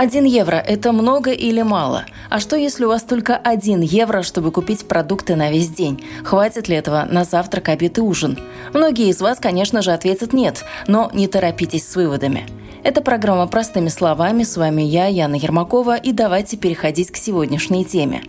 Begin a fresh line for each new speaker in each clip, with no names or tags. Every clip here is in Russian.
Один евро – это много или мало? А что, если у вас только один евро, чтобы купить продукты на весь день? Хватит ли этого на завтрак, обед и ужин? Многие из вас, конечно же, ответят «нет», но не торопитесь с выводами. Это программа «Простыми словами». С вами я, Яна Ермакова, и давайте переходить к сегодняшней теме.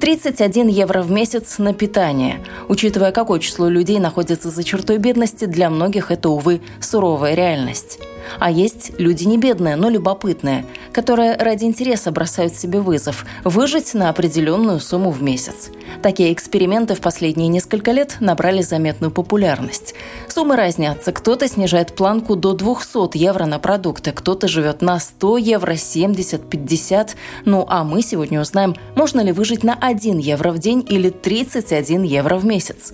31 евро в месяц на питание. Учитывая, какое число людей находится за чертой бедности, для многих это, увы, суровая реальность. А есть люди не бедные, но любопытные, которые ради интереса бросают себе вызов – выжить на определенную сумму в месяц. Такие эксперименты в последние несколько лет набрали заметную популярность. Суммы разнятся. Кто-то снижает планку до 200 евро на продукты, кто-то живет на 100 евро, 70, 50. Ну а мы сегодня узнаем, можно ли выжить на 1 евро в день или 31 евро в месяц.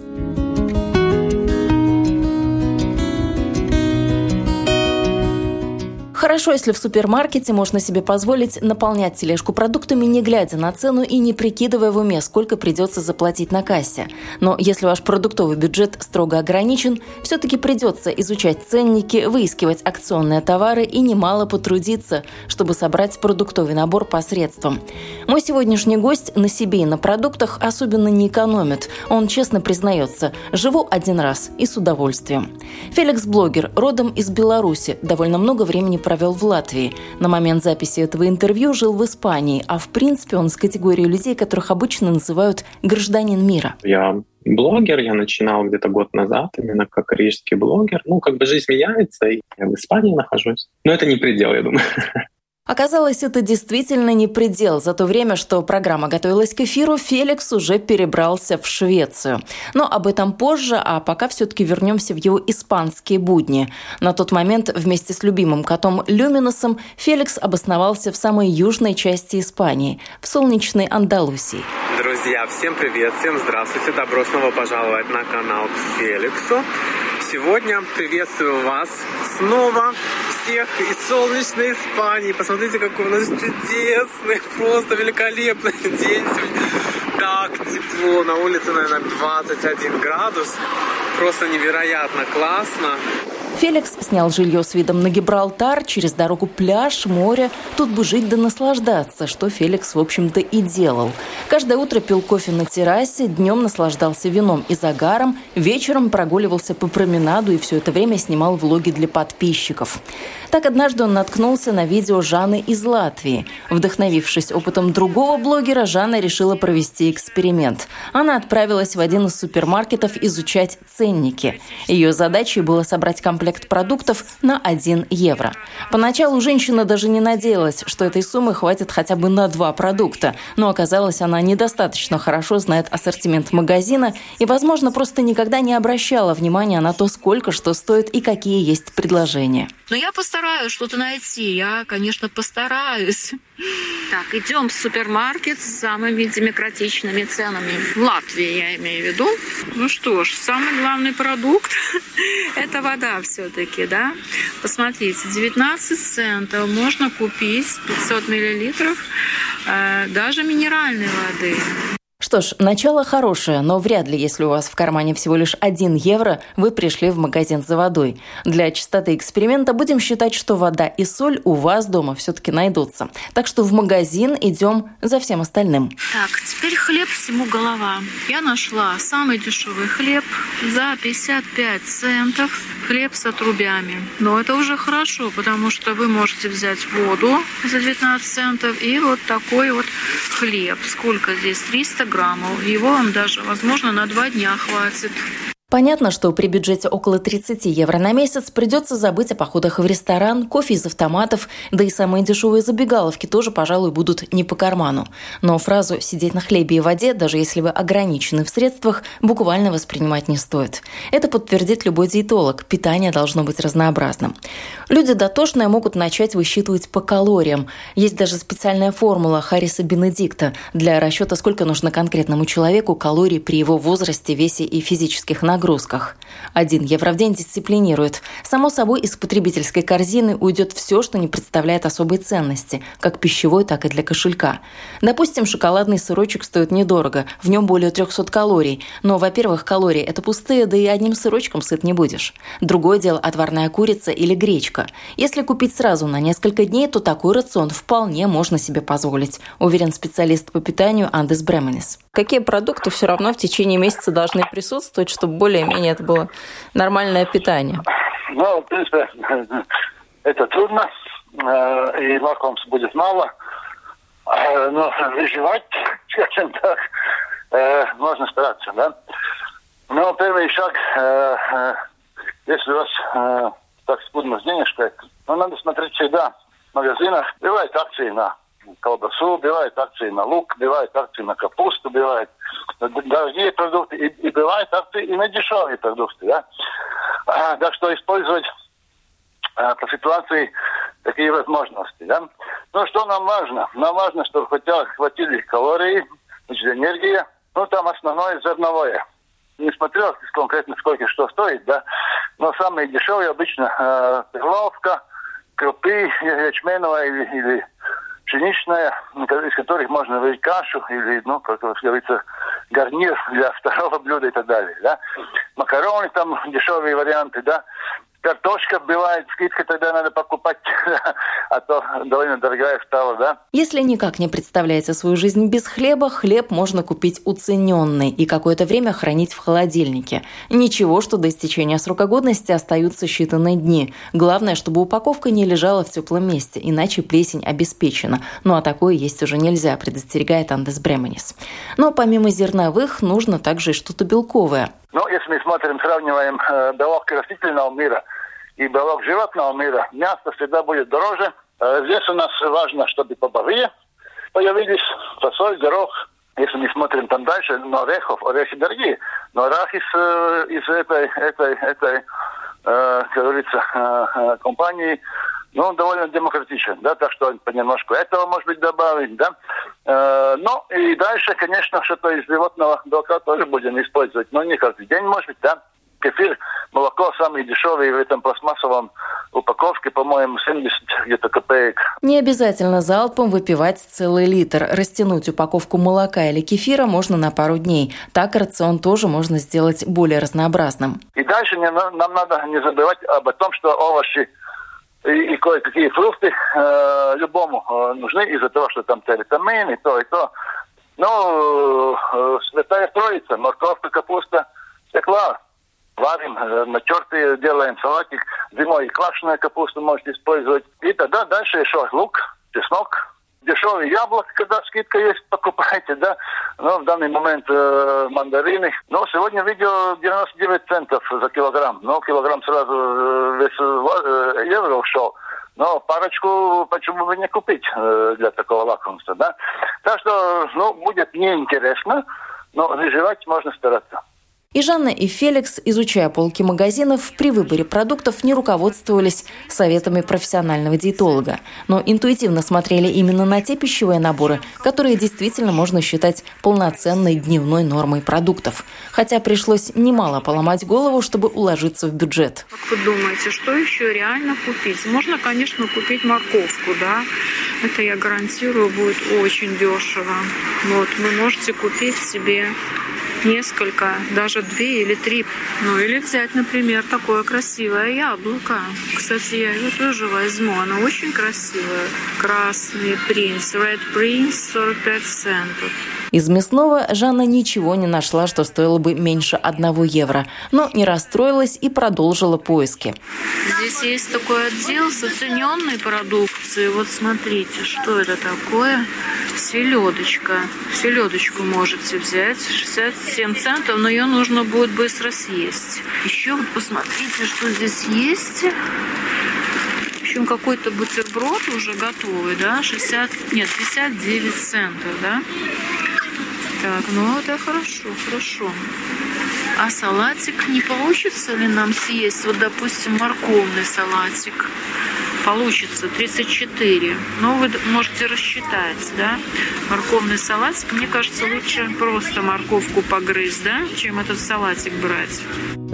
Хорошо, если в супермаркете можно себе позволить наполнять тележку продуктами, не глядя на цену и не прикидывая в уме, сколько придется заплатить на кассе. Но если ваш продуктовый бюджет строго ограничен, все-таки придется изучать ценники, выискивать акционные товары и немало потрудиться, чтобы собрать продуктовый набор по средствам. Мой сегодняшний гость на себе и на продуктах особенно не экономит. Он честно признается, живу один раз и с удовольствием. Феликс Блогер, родом из Беларуси, довольно много времени провел провел в Латвии. На момент записи этого интервью жил в Испании, а в принципе он с категорией людей, которых обычно называют гражданин мира.
Я блогер, я начинал где-то год назад, именно как рижский блогер. Ну, как бы жизнь меняется, и я в Испании нахожусь. Но это не предел, я думаю.
Оказалось, это действительно не предел. За то время, что программа готовилась к эфиру, Феликс уже перебрался в Швецию. Но об этом позже, а пока все-таки вернемся в его испанские будни. На тот момент вместе с любимым котом Люминосом Феликс обосновался в самой южной части Испании, в солнечной Андалусии.
Друзья, всем привет, всем здравствуйте. Добро снова пожаловать на канал к Феликсу. Сегодня приветствую вас снова всех из солнечной Испании. Посмотрите, какой у нас чудесный, просто великолепный день. Так тепло, на улице, наверное, 21 градус. Просто невероятно классно.
Феликс снял жилье с видом на Гибралтар, через дорогу пляж, море. Тут бы жить да наслаждаться, что Феликс, в общем-то, и делал. Каждое утро пил кофе на террасе, днем наслаждался вином и загаром, вечером прогуливался по променаду и все это время снимал влоги для подписчиков. Так однажды он наткнулся на видео Жанны из Латвии. Вдохновившись опытом другого блогера, Жанна решила провести эксперимент. Она отправилась в один из супермаркетов изучать ценники. Ее задачей было собрать комплект комплект продуктов на 1 евро. Поначалу женщина даже не надеялась, что этой суммы хватит хотя бы на два продукта, но оказалось, она недостаточно хорошо знает ассортимент магазина и, возможно, просто никогда не обращала внимания на то, сколько что стоит и какие есть предложения.
Но я постараюсь что-то найти. Я, конечно, постараюсь. Так, идем в супермаркет с самыми демократичными ценами. В Латвии, я имею в виду. Ну что ж, самый главный продукт – это вода все-таки, да? Посмотрите, 19 центов можно купить 500 миллилитров э, даже минеральной воды.
Что ж, начало хорошее, но вряд ли, если у вас в кармане всего лишь 1 евро, вы пришли в магазин за водой. Для чистоты эксперимента будем считать, что вода и соль у вас дома все-таки найдутся. Так что в магазин идем за всем остальным.
Так, теперь хлеб всему голова. Я нашла самый дешевый хлеб за 55 центов. Хлеб с отрубями. Но это уже хорошо, потому что вы можете взять воду за 19 центов и вот такой вот хлеб. Сколько здесь? 300 граммов. Его вам даже, возможно, на два дня хватит.
Понятно, что при бюджете около 30 евро на месяц придется забыть о походах в ресторан, кофе из автоматов, да и самые дешевые забегаловки тоже, пожалуй, будут не по карману. Но фразу «сидеть на хлебе и воде», даже если вы ограничены в средствах, буквально воспринимать не стоит. Это подтвердит любой диетолог. Питание должно быть разнообразным. Люди дотошные могут начать высчитывать по калориям. Есть даже специальная формула Харриса Бенедикта для расчета, сколько нужно конкретному человеку калорий при его возрасте, весе и физических нагрузках нагрузках. Один евро в день дисциплинирует. Само собой, из потребительской корзины уйдет все, что не представляет особой ценности, как пищевой, так и для кошелька. Допустим, шоколадный сырочек стоит недорого, в нем более 300 калорий. Но, во-первых, калории – это пустые, да и одним сырочком сыт не будешь. Другое дело – отварная курица или гречка. Если купить сразу на несколько дней, то такой рацион вполне можно себе позволить, уверен специалист по питанию Андес Бременес. Какие продукты все равно в течение месяца должны присутствовать, чтобы более-менее это было нормальное питание?
Ну, в принципе, это трудно, э, и лакомств будет мало. Э, но выживать, скажем так, э, можно стараться, да. Но первый шаг, если у вас так скудно с денежкой, ну, надо смотреть всегда в магазинах. Бывают акции на колбасу, бывают акции на лук, бывают акции на капусту, бывают дорогие продукты, и, и бывают акции и на дешевые продукты, да. А, так что использовать а, по ситуации такие возможности, да. Ну, что нам важно? Нам важно, чтобы хотя хватили калории, значит, энергия, ну, там основное зерновое. Не смотрел конкретно, сколько что стоит, да, но самые дешевые обычно э, перловка, крупы ячменовая или, или пшеничная, из которых можно варить кашу или, ну, как говорится, гарнир для второго блюда и так далее, да. Макароны там, дешевые варианты, да картошка бывает, скидка тогда надо покупать, а то довольно дорогая стала, да.
Если никак не представляете свою жизнь без хлеба, хлеб можно купить уцененный и какое-то время хранить в холодильнике. Ничего, что до истечения срока годности остаются считанные дни. Главное, чтобы упаковка не лежала в теплом месте, иначе плесень обеспечена. Ну а такое есть уже нельзя, предостерегает Андес Бременис. Но помимо зерновых, нужно также и что-то белковое.
Ну, если мы смотрим, сравниваем э, белок растительного мира и белок животного мира, мясо всегда будет дороже. Э, здесь у нас важно, чтобы побовые появились, фасоль, горох. Если мы смотрим там дальше, но орехов, орехи дорогие. Но арахис э, из этой, этой, этой э, как говорится, э, э компании ну, он довольно демократичен, да, так что понемножку этого, может быть, добавить, да. Э, ну, и дальше, конечно, что-то из животного белка тоже будем использовать, но не каждый день, может быть, да. Кефир, молоко самые дешевые в этом пластмассовом упаковке, по-моему, 70 где-то копеек.
Не обязательно залпом выпивать целый литр. Растянуть упаковку молока или кефира можно на пару дней. Так рацион тоже можно сделать более разнообразным.
И дальше нам надо не забывать об том, что овощи и, и кое-какие фрукты э, любому э, нужны из-за того, что там витамин и то, и то. Ну, э, святая троица, морковка, капуста, стекла. Варим, э, натертые, делаем салатик. Зимой квашеная капуста можете использовать. И тогда дальше еще лук, чеснок, дешевый яблок, когда скидка есть, покупайте, да. Но в данный момент э, мандарины. Но сегодня видео 99 центов за килограмм. Но килограмм сразу весь э, евро ушел. Но парочку почему бы не купить для такого лакомства, да. Так что, ну, будет неинтересно, но выживать можно стараться.
И Жанна, и Феликс, изучая полки магазинов, при выборе продуктов не руководствовались советами профессионального диетолога, но интуитивно смотрели именно на те пищевые наборы, которые действительно можно считать полноценной дневной нормой продуктов. Хотя пришлось немало поломать голову, чтобы уложиться в бюджет.
Как вы думаете, что еще реально купить? Можно, конечно, купить морковку, да? Это, я гарантирую, будет очень дешево. Вот, вы можете купить себе несколько, даже две или три. Ну или взять, например, такое красивое яблоко. Кстати, я его тоже возьму. Оно очень красивое. Красный принц, Red Prince, 45 центов.
Из мясного Жанна ничего не нашла, что стоило бы меньше одного евро, но не расстроилась и продолжила поиски.
Здесь есть такой отдел с оцененной продукцией. Вот смотрите, что это такое. Селедочка. Селедочку можете взять. 67 центов, но ее нужно будет быстро съесть. Еще вот посмотрите, что здесь есть. В общем, какой-то бутерброд уже готовый, да, 60, нет, 59 центов, да. Так, ну это хорошо, хорошо. А салатик не получится ли нам съесть? Вот, допустим, морковный салатик. Получится 34. Ну, вы можете рассчитать, да? Морковный салатик. Мне кажется, лучше просто морковку погрызть, да, чем этот салатик брать.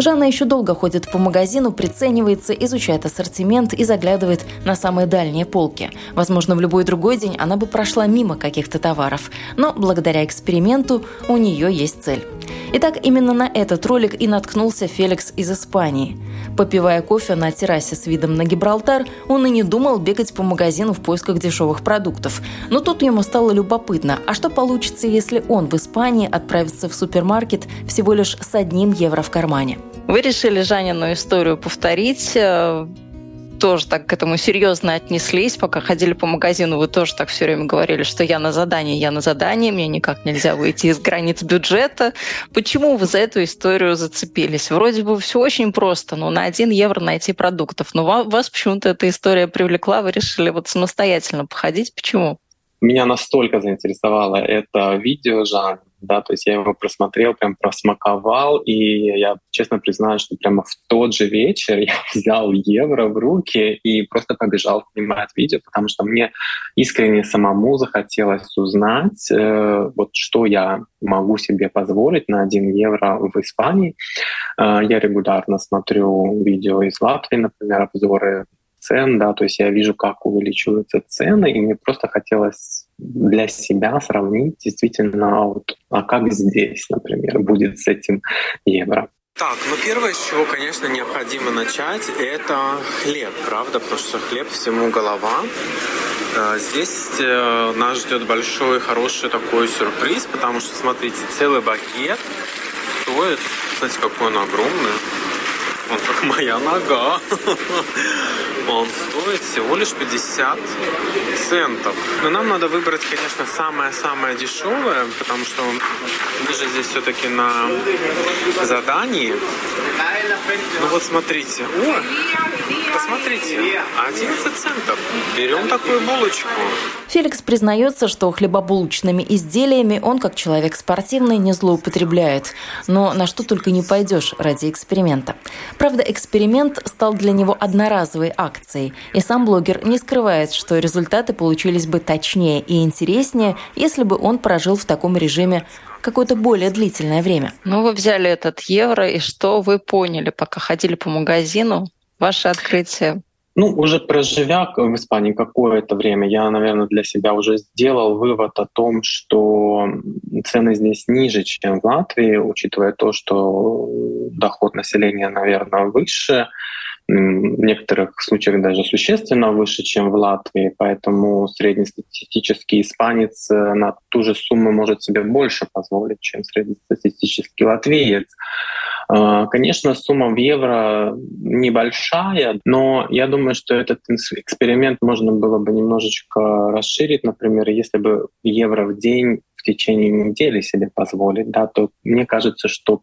Жанна еще долго ходит по магазину, приценивается, изучает ассортимент и заглядывает на самые дальние полки. Возможно, в любой другой день она бы прошла мимо каких-то товаров, но благодаря эксперименту у нее есть цель. Итак, именно на этот ролик и наткнулся Феликс из Испании. Попивая кофе на террасе с видом на Гибралтар, он и не думал бегать по магазину в поисках дешевых продуктов. Но тут ему стало любопытно, а что получится, если он в Испании отправится в супермаркет всего лишь с одним евро в кармане? Вы решили Жанину историю повторить э, тоже так к этому серьезно отнеслись, пока ходили по магазину, вы тоже так все время говорили, что я на задании, я на задании, мне никак нельзя выйти из границ бюджета. Почему вы за эту историю зацепились? Вроде бы все очень просто, но на один евро найти продуктов. Но вас почему-то эта история привлекла, вы решили вот самостоятельно походить. Почему?
Меня настолько заинтересовало это видео жанр, да, то есть я его просмотрел, прям просмаковал, и я честно признаю, что прямо в тот же вечер я взял евро в руки и просто побежал снимать видео, потому что мне искренне самому захотелось узнать, э, вот что я могу себе позволить на 1 евро в Испании. Э, я регулярно смотрю видео из Латвии, например, обзоры цен, да, то есть я вижу, как увеличиваются цены, и мне просто хотелось для себя сравнить действительно, вот, а как здесь, например, будет с этим евро. Так, ну первое, с чего, конечно, необходимо начать, это хлеб, правда, потому что хлеб всему голова. Э, здесь э, нас ждет большой, хороший такой сюрприз, потому что, смотрите, целый багет стоит, знаете, какой он огромный, он как моя нога. Он стоит всего лишь 50 центов. Но нам надо выбрать, конечно, самое-самое дешевое, потому что мы же здесь все-таки на задании. Ну вот смотрите. О, посмотрите, 11 центов. Берем такую булочку.
Феликс признается, что хлебобулочными изделиями он, как человек спортивный, не злоупотребляет. Но на что только не пойдешь ради эксперимента. Правда, эксперимент стал для него одноразовой акцией, и сам блогер не скрывает, что результаты получились бы точнее и интереснее, если бы он прожил в таком режиме какое-то более длительное время.
Ну, вы взяли этот евро, и что вы поняли, пока ходили по магазину? Ваше открытие?
Ну, уже проживя в Испании какое-то время, я, наверное, для себя уже сделал вывод о том, что цены здесь ниже, чем в Латвии, учитывая то, что доход населения, наверное, выше, в некоторых случаях даже существенно выше, чем в Латвии, поэтому среднестатистический испанец э, на ту же сумму может себе больше позволить, чем среднестатистический латвиец. А, конечно, сумма в евро небольшая, но я думаю, что этот эксперимент можно было бы немножечко расширить. Например, если бы евро в день в течение недели себе позволить, да, то мне кажется, что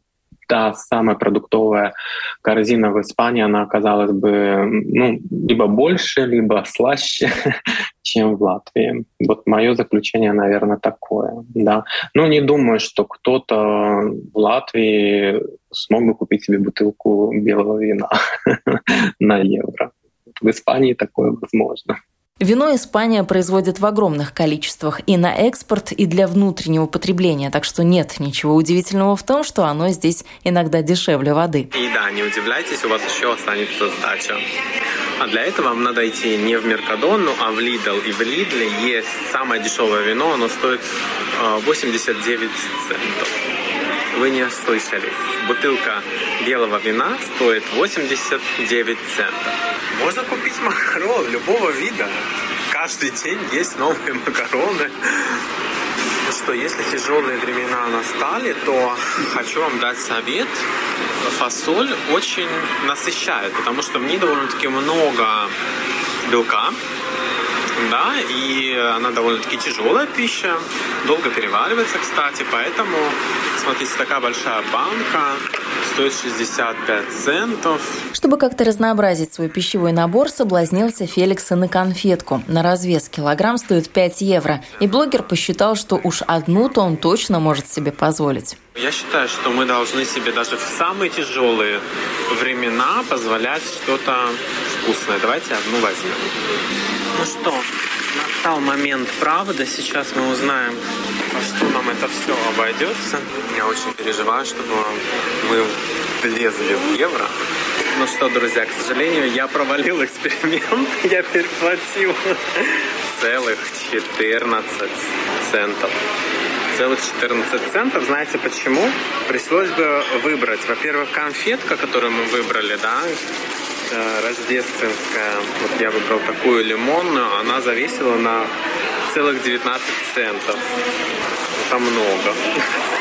та самая продуктовая корзина в Испании, она оказалась бы ну, либо больше, либо слаще, чем в Латвии. Вот мое заключение, наверное, такое. Да. Но не думаю, что кто-то в Латвии смог бы купить себе бутылку белого вина на евро. В Испании такое возможно.
Вино Испания производит в огромных количествах и на экспорт, и для внутреннего потребления, так что нет ничего удивительного в том, что оно здесь иногда дешевле воды.
И да, не удивляйтесь, у вас еще останется сдача. А для этого вам надо идти не в Меркадонну, а в Лидл. И в Лидле есть самое дешевое вино, оно стоит 89 а, центов. Вы не слышали. Бутылка белого вина стоит 89 центов. Можно купить макарон любого вида. Каждый день есть новые макароны. Что, если тяжелые времена настали, то хочу вам дать совет. Фасоль очень насыщает, потому что в ней довольно-таки много белка, да, и она довольно-таки тяжелая пища, долго переваривается, кстати, поэтому, смотрите, такая большая банка, стоит 65 центов.
Чтобы как-то разнообразить свой пищевой набор, соблазнился Феликс на конфетку. На развес килограмм стоит 5 евро. И блогер посчитал, что уж одну-то он точно может себе позволить.
Я считаю, что мы должны себе даже в самые тяжелые времена позволять что-то вкусное. Давайте одну возьмем. Ну что, настал момент правды. Сейчас мы узнаем, во что нам это все обойдется. Я очень переживаю, чтобы мы влезли в евро. Ну что, друзья, к сожалению, я провалил эксперимент. Я переплатил целых 14 центов. Целых 14 центов. Знаете почему? Пришлось бы выбрать, во-первых, конфетка, которую мы выбрали, да, рождественская. Вот я выбрал такую лимонную. Она зависела на целых 19 центов. Это много.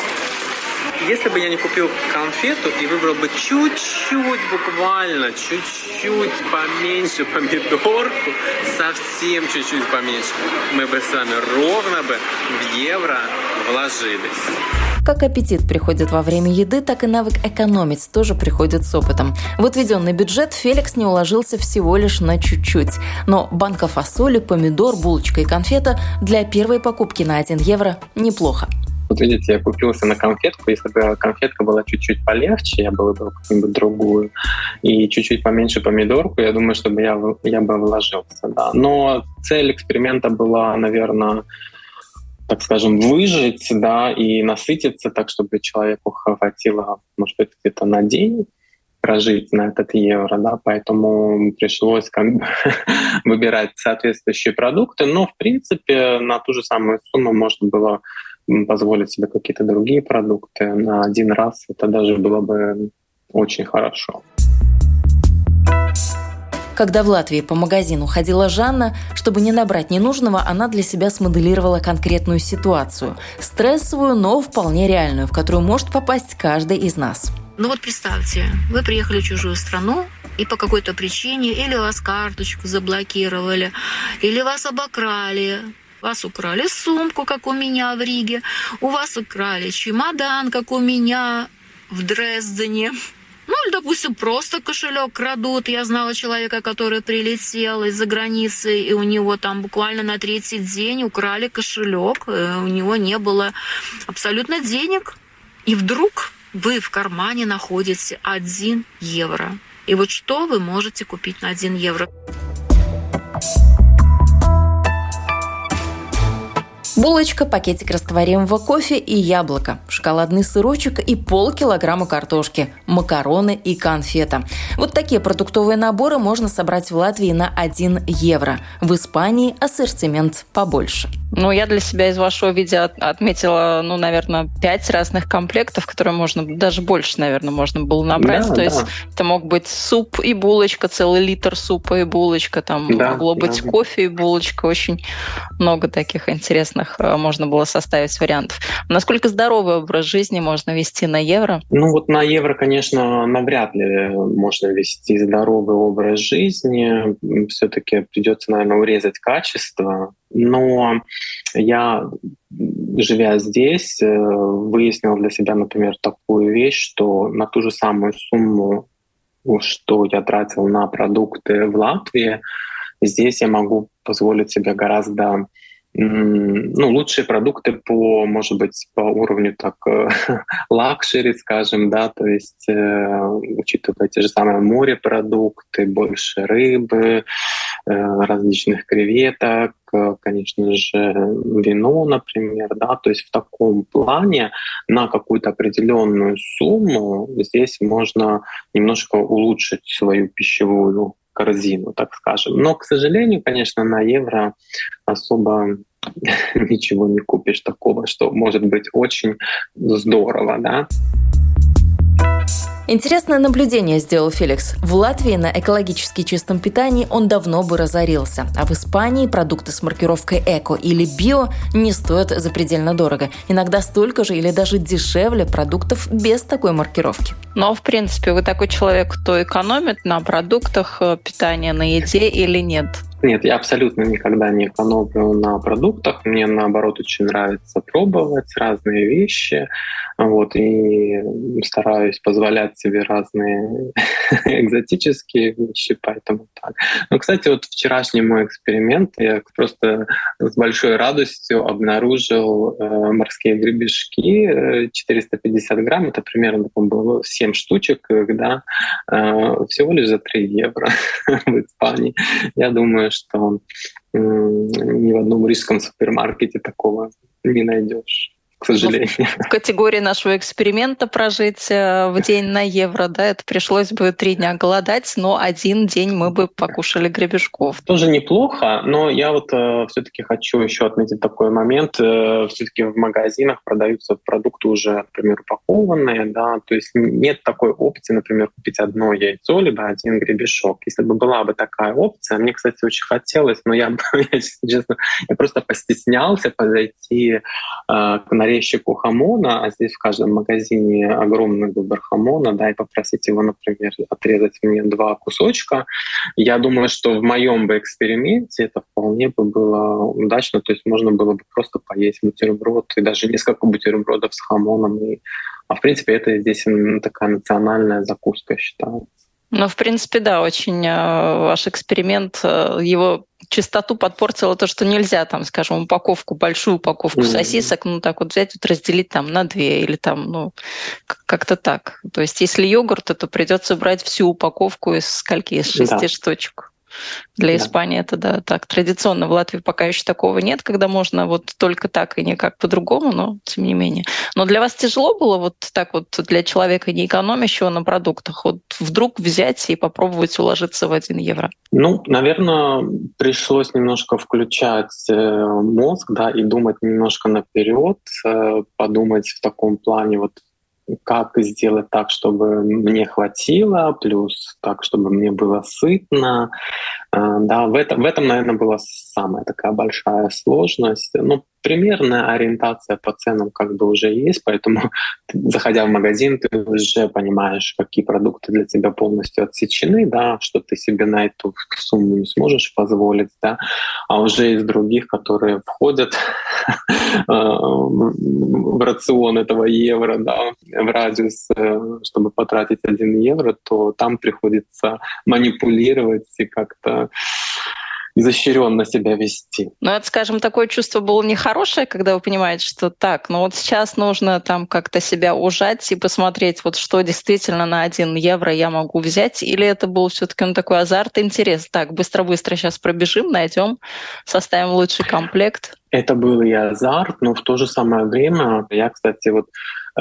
Если бы я не купил конфету и выбрал бы чуть-чуть, буквально чуть-чуть поменьше помидорку, совсем чуть-чуть поменьше, мы бы с вами ровно бы в евро вложились.
Как аппетит приходит во время еды, так и навык экономить тоже приходит с опытом. В отведенный бюджет Феликс не уложился всего лишь на чуть-чуть. Но банка фасоли, помидор, булочка и конфета для первой покупки на 1 евро неплохо.
Вот видите, я купился на конфетку. Если бы конфетка была чуть-чуть полегче, я бы выбрал какую-нибудь другую, и чуть-чуть поменьше помидорку, я думаю, чтобы я, я бы вложился. Да. Но цель эксперимента была, наверное, так скажем, выжить, да, и насытиться так, чтобы человеку хватило, может быть, где-то на день прожить на этот евро, да, поэтому пришлось как бы выбирать соответствующие продукты, но в принципе на ту же самую сумму можно было позволить себе какие-то другие продукты на один раз, это даже было бы очень хорошо.
Когда в Латвии по магазину ходила Жанна, чтобы не набрать ненужного, она для себя смоделировала конкретную ситуацию. Стрессовую, но вполне реальную, в которую может попасть каждый из нас.
Ну вот представьте, вы приехали в чужую страну, и по какой-то причине или вас карточку заблокировали, или вас обокрали, вас украли сумку, как у меня в Риге. У вас украли чемодан, как у меня в Дрездене. Ну, или, допустим, просто кошелек крадут. Я знала человека, который прилетел из-за границы, и у него там буквально на третий день украли кошелек. Э, у него не было абсолютно денег. И вдруг вы в кармане находите 1 евро. И вот что вы можете купить на 1 евро?
Булочка, пакетик растворимого кофе и яблоко, шоколадный сырочек и полкилограмма картошки, макароны и конфета. Вот такие продуктовые наборы можно собрать в Латвии на 1 евро. В Испании ассортимент побольше.
Ну, я для себя из вашего видео отметила, ну, наверное, пять разных комплектов, которые можно, даже больше, наверное, можно было набрать. Да, То да. есть это мог быть суп и булочка, целый литр супа и булочка, там да, могло быть да. кофе и булочка. Очень много таких интересных э, можно было составить вариантов. Насколько здоровый образ жизни можно вести на евро?
Ну, вот на евро, конечно, навряд ли можно вести здоровый образ жизни. Все-таки придется, наверное, урезать качество но я, живя здесь, э, выяснил для себя, например, такую вещь, что на ту же самую сумму, что я тратил на продукты в Латвии, здесь я могу позволить себе гораздо ну, лучшие продукты по, может быть, по уровню так э, luxury, скажем, да, то есть э, учитывая те же самые морепродукты, больше рыбы, э, различных креветок, э, конечно же, вино, например, да, то есть в таком плане на какую-то определенную сумму здесь можно немножко улучшить свою пищевую корзину, так скажем. Но, к сожалению, конечно, на евро особо ничего не купишь такого, что может быть очень здорово, да.
Интересное наблюдение сделал Феликс. В Латвии на экологически чистом питании он давно бы разорился, а в Испании продукты с маркировкой «эко» или «био» не стоят запредельно дорого. Иногда столько же или даже дешевле продуктов без такой маркировки.
Но, в принципе, вы такой человек, кто экономит на продуктах э, питания, на еде или нет?
Нет, я абсолютно никогда не экономлю на продуктах. Мне, наоборот, очень нравится пробовать разные вещи. Вот, и стараюсь позволять себе разные экзотические вещи, поэтому так. Но, кстати, вот вчерашний мой эксперимент, я просто с большой радостью обнаружил э, морские гребешки, э, 450 грамм, это примерно было 7 штучек, да, э, всего лишь за 3 евро в Испании. Я думаю, что ни в одном рижском супермаркете такого не найдешь к сожалению. Ну,
в категории нашего эксперимента прожить э, в день на евро, да, это пришлось бы три дня голодать, но один день мы бы покушали гребешков.
Тоже неплохо, но я вот э, все-таки хочу еще отметить такой момент. Э, все-таки в магазинах продаются продукты уже, например, упакованные, да, то есть нет такой опции, например, купить одно яйцо, либо один гребешок. Если бы была бы такая опция, мне, кстати, очень хотелось, но я, я честно, я просто постеснялся подойти э, к нарезчику хамона, а здесь в каждом магазине огромный выбор хамона, да, и попросить его, например, отрезать мне два кусочка. Я думаю, что в моем бы эксперименте это вполне бы было удачно, то есть можно было бы просто поесть бутерброд и даже несколько бутербродов с хамоном. И, а в принципе это здесь такая национальная закуска считается.
Ну, в принципе, да, очень э, ваш эксперимент, э, его чистоту подпортило то, что нельзя, там, скажем, упаковку, большую упаковку mm-hmm. сосисок, ну, так вот взять, вот разделить там на две или там, ну, как-то так. То есть, если йогурт, то придется брать всю упаковку из скольки? Из шести да. штучек. Для. Испании это да, так традиционно. В Латвии пока еще такого нет, когда можно вот только так и никак по-другому, но тем не менее. Но для вас тяжело было вот так вот для человека не экономящего на продуктах вот вдруг взять и попробовать уложиться в один евро?
Ну, наверное, пришлось немножко включать э, мозг, да, и думать немножко наперед, э, подумать в таком плане вот как сделать так, чтобы мне хватило, плюс так, чтобы мне было сытно. А, да, в этом, в этом, наверное, была самая такая большая сложность. Ну, примерная ориентация по ценам как бы уже есть, поэтому заходя в магазин, ты уже понимаешь, какие продукты для тебя полностью отсечены, да, что ты себе на эту сумму не сможешь позволить, да, а уже из других, которые входят а, в рацион этого евро, да, в радиус, э, чтобы потратить один евро, то там приходится манипулировать и как-то изощренно себя вести.
Ну, это, скажем, такое чувство было нехорошее, когда вы понимаете, что так, ну вот сейчас нужно там как-то себя ужать и посмотреть, вот что действительно на один евро я могу взять, или это был все-таки ну, такой азарт, интерес. Так, быстро-быстро сейчас пробежим, найдем, составим лучший комплект.
Это был и азарт, но в то же самое время я, кстати, вот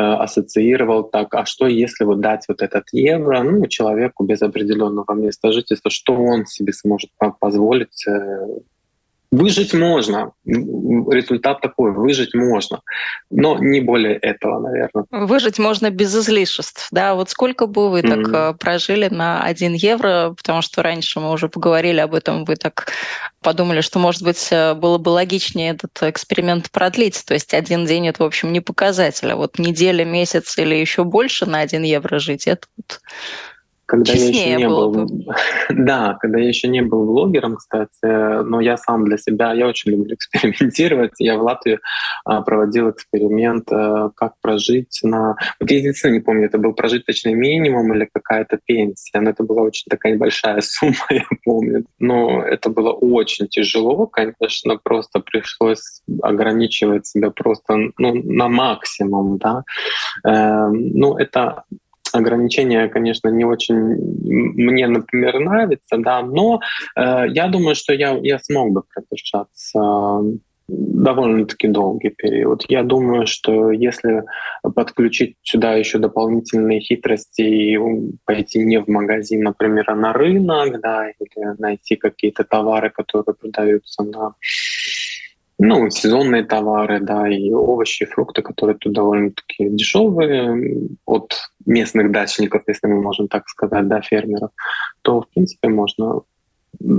ассоциировал так, а что если вот дать вот этот евро ну, человеку без определенного места жительства, что он себе сможет позволить э, Выжить можно. Результат такой, выжить можно. Но не более этого, наверное.
Выжить можно без излишеств. Да, вот сколько бы вы mm-hmm. так прожили на 1 евро, потому что раньше мы уже поговорили об этом, вы так подумали, что, может быть, э, было бы логичнее этот эксперимент продлить. То есть один день это, в общем, не показатель, а вот неделя, месяц или еще больше на 1 евро жить, это вот
когда я еще не был, бы. да, когда я еще не был блогером, кстати, но я сам для себя, я очень люблю экспериментировать. Я в Латвии а, проводил эксперимент, а, как прожить на, вот я единственное не помню, это был прожиточный минимум или какая-то пенсия, но это была очень такая небольшая сумма, я помню. Но это было очень тяжело, конечно, просто пришлось ограничивать себя просто ну, на максимум, да. Э, ну это ограничения, конечно, не очень мне, например, нравятся, да, но э, я думаю, что я, я смог бы продержаться довольно-таки долгий период. Я думаю, что если подключить сюда еще дополнительные хитрости и пойти не в магазин, например, а на рынок, да, или найти какие-то товары, которые продаются на ну, сезонные товары, да, и овощи, фрукты, которые тут довольно-таки дешевые от местных дачников, если мы можем так сказать, да, фермеров, то, в принципе, можно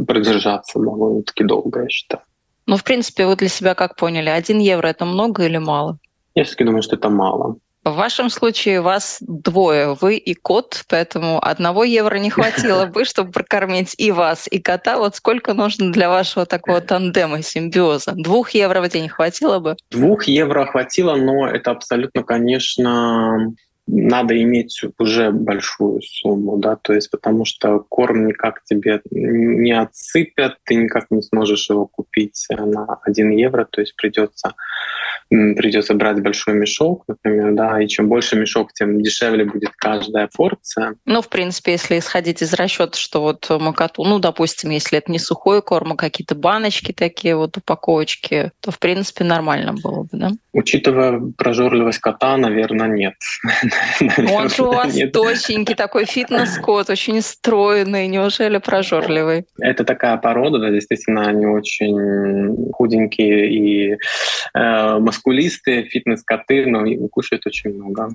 продержаться довольно-таки долго, я считаю.
Ну, в принципе, вы для себя как поняли, один евро – это много или мало?
Я все-таки думаю, что это мало.
В вашем случае вас двое, вы и кот, поэтому одного евро не хватило бы, чтобы прокормить и вас, и кота. Вот сколько нужно для вашего такого тандема, симбиоза? Двух евро в день хватило бы?
Двух евро хватило, но это абсолютно, конечно, надо иметь уже большую сумму, да, то есть потому что корм никак тебе не отсыпят, ты никак не сможешь его купить на 1 евро, то есть придется придется брать большой мешок, например, да, и чем больше мешок, тем дешевле будет каждая порция.
Ну, в принципе, если исходить из расчета, что вот макату, ну, допустим, если это не сухой корм, а какие-то баночки такие вот, упаковочки, то, в принципе, нормально было бы, да?
Учитывая прожорливость кота, наверное, нет.
Он же у вас точенький, такой фитнес-кот, очень стройный, неужели прожорливый?
Это такая порода, да, действительно, они очень худенькие и э, мускулистые, фитнес-коты, но кушают очень много.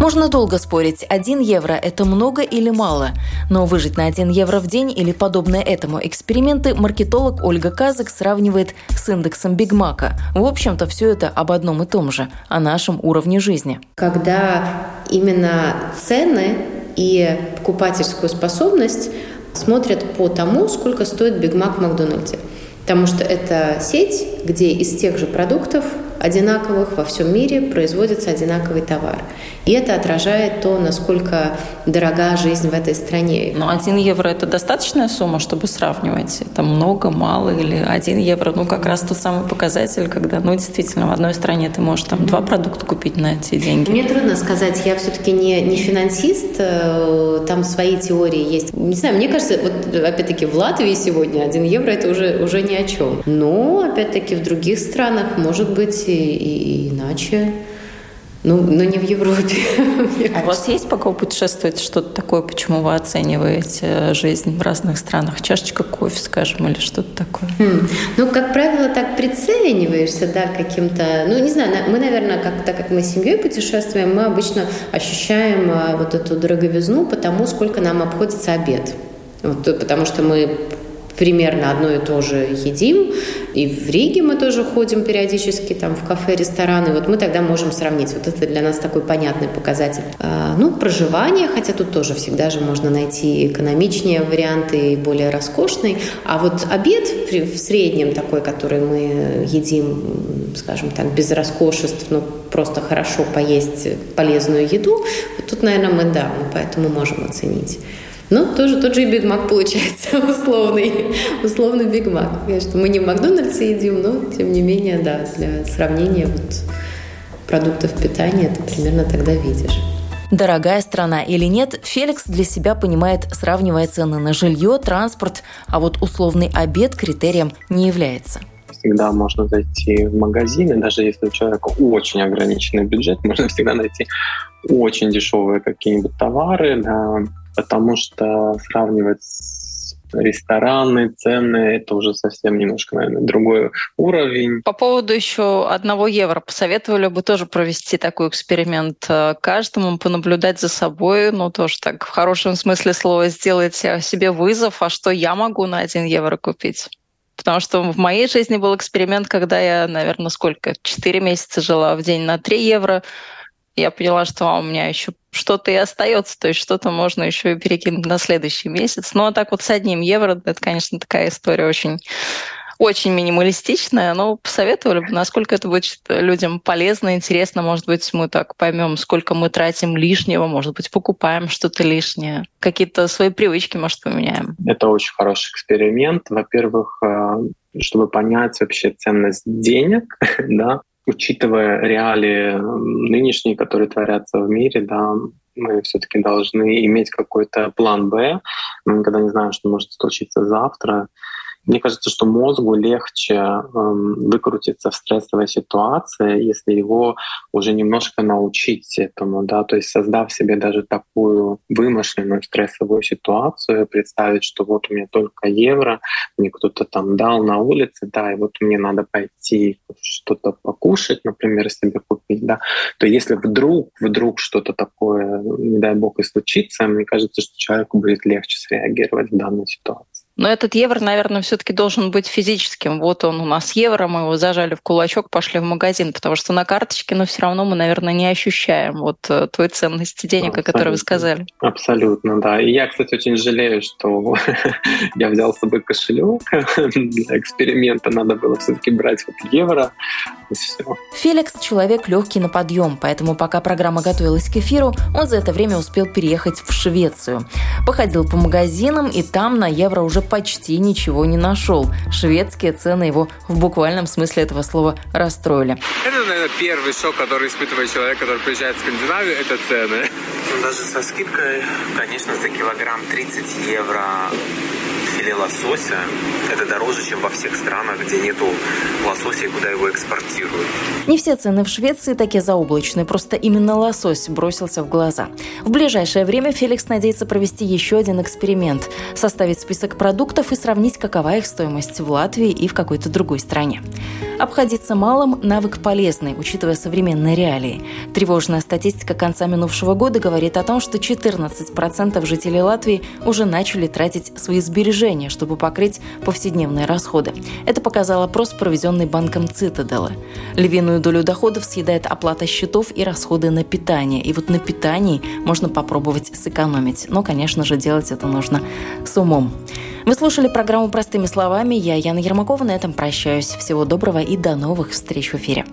Можно долго спорить, 1 евро – это много или мало. Но выжить на 1 евро в день или подобные этому эксперименты маркетолог Ольга Казак сравнивает с индексом Биг Мака. В общем-то, все это об одном и том же – о нашем уровне жизни.
Когда именно цены и покупательскую способность смотрят по тому, сколько стоит Биг Мак в Макдональде. Потому что это сеть, где из тех же продуктов одинаковых во всем мире производится одинаковый товар. И это отражает то, насколько дорога жизнь в этой стране.
Но 1 евро – это достаточная сумма, чтобы сравнивать? Это много, мало или 1 евро? Ну, как раз тот самый показатель, когда, ну, действительно, в одной стране ты можешь там два продукта купить на эти деньги.
Мне трудно сказать. Я все-таки не, не финансист. Э, там свои теории есть. Не знаю, мне кажется, вот опять-таки в Латвии сегодня 1 евро – это уже, уже ни о чем. Но, опять-таки, в других странах может быть и, и иначе. Ну, но не в Европе.
А у вас есть, пока вы путешествуете, что-то такое, почему вы оцениваете жизнь в разных странах? Чашечка кофе, скажем, или что-то такое?
Хм. Ну, как правило, так прицениваешься, да, каким-то... Ну, не знаю, мы, наверное, как, так как мы с семьей путешествуем, мы обычно ощущаем а, вот эту дороговизну потому, сколько нам обходится обед. Вот, потому что мы примерно одно и то же едим. И в Риге мы тоже ходим периодически там в кафе, рестораны. Вот мы тогда можем сравнить. Вот это для нас такой понятный показатель. А, ну, проживание, хотя тут тоже всегда же можно найти экономичнее варианты и более роскошный. А вот обед в среднем такой, который мы едим, скажем так, без роскошеств, но просто хорошо поесть полезную еду, вот тут, наверное, мы, да, мы поэтому можем оценить. Ну, тоже тот же и Биг Мак получается, условный, условный Биг Мак. Конечно, мы не в Макдональдсе едим, но, тем не менее, да, для сравнения вот продуктов питания ты примерно тогда видишь.
Дорогая страна или нет, Феликс для себя понимает, сравнивая цены на жилье, транспорт, а вот условный обед критерием не является
всегда можно зайти в магазин, и даже если у человека очень ограниченный бюджет, можно всегда найти очень дешевые какие-нибудь товары, да, потому что сравнивать рестораны, цены, это уже совсем немножко, наверное, другой уровень.
По поводу еще одного евро, посоветовали бы тоже провести такой эксперимент э, каждому, понаблюдать за собой, ну, тоже так в хорошем смысле слова сделать себе вызов, а что я могу на один евро купить? Потому что в моей жизни был эксперимент, когда я, наверное, сколько, 4 месяца жила в день на 3 евро, я поняла, что у меня еще что-то и остается, то есть что-то можно еще и перекинуть на следующий месяц. Ну а так вот с одним евро, это, конечно, такая история очень очень минималистичная, но посоветовали бы, насколько это будет людям полезно, интересно. Может быть, мы так поймем, сколько мы тратим лишнего, может быть, покупаем что-то лишнее, какие-то свои привычки, может, поменяем.
Это очень хороший эксперимент. Во-первых, э, чтобы понять вообще ценность денег, да, учитывая реалии нынешние, которые творятся в мире, да, мы все-таки должны иметь какой-то план Б. Мы никогда не знаем, что может случиться завтра. Мне кажется, что мозгу легче эм, выкрутиться в стрессовой ситуации, если его уже немножко научить этому, да, то есть создав себе даже такую вымышленную стрессовую ситуацию, представить, что вот у меня только евро, мне кто-то там дал на улице, да, и вот мне надо пойти что-то покушать, например, себе купить, да, то если вдруг, вдруг что-то такое, не дай бог, и случится, мне кажется, что человеку будет легче среагировать в данной ситуации.
Но этот евро, наверное, все-таки должен быть физическим. Вот он у нас евро, мы его зажали в кулачок, пошли в магазин, потому что на карточке, но все равно мы, наверное, не ощущаем вот э, той ценности денег, Абсолютно. о которой вы сказали.
Абсолютно, да. И я, кстати, очень жалею, что я взял с собой кошелек для эксперимента. Надо было все-таки брать вот евро. И все.
Феликс – человек легкий на подъем, поэтому пока программа готовилась к эфиру, он за это время успел переехать в Швецию. Походил по магазинам, и там на евро уже почти ничего не нашел. Шведские цены его в буквальном смысле этого слова расстроили.
Это, наверное, первый шок, который испытывает человек, который приезжает в Скандинавию, это цены.
Ну, даже со скидкой, конечно, за килограмм 30 евро филе лосося это дороже, чем во всех странах, где нету лосося и куда его экспортируют.
Не все цены в Швеции такие заоблачные, просто именно лосось бросился в глаза. В ближайшее время Феликс надеется провести еще один эксперимент – составить список продуктов и сравнить, какова их стоимость в Латвии и в какой-то другой стране. Обходиться малым – навык полезный, учитывая современные реалии. Тревожная статистика конца минувшего года говорит о том, что 14% жителей Латвии уже начали тратить свои сбережения, чтобы покрыть повседневные расходы. Это показал опрос, проведенный банком Цитадела. Львиную долю доходов съедает оплата счетов и расходы на питание. И вот на питании можно попробовать сэкономить. Но, конечно же, делать это нужно с умом. Вы слушали программу «Простыми словами». Я, Яна Ермакова, на этом прощаюсь. Всего доброго и до новых встреч в эфире.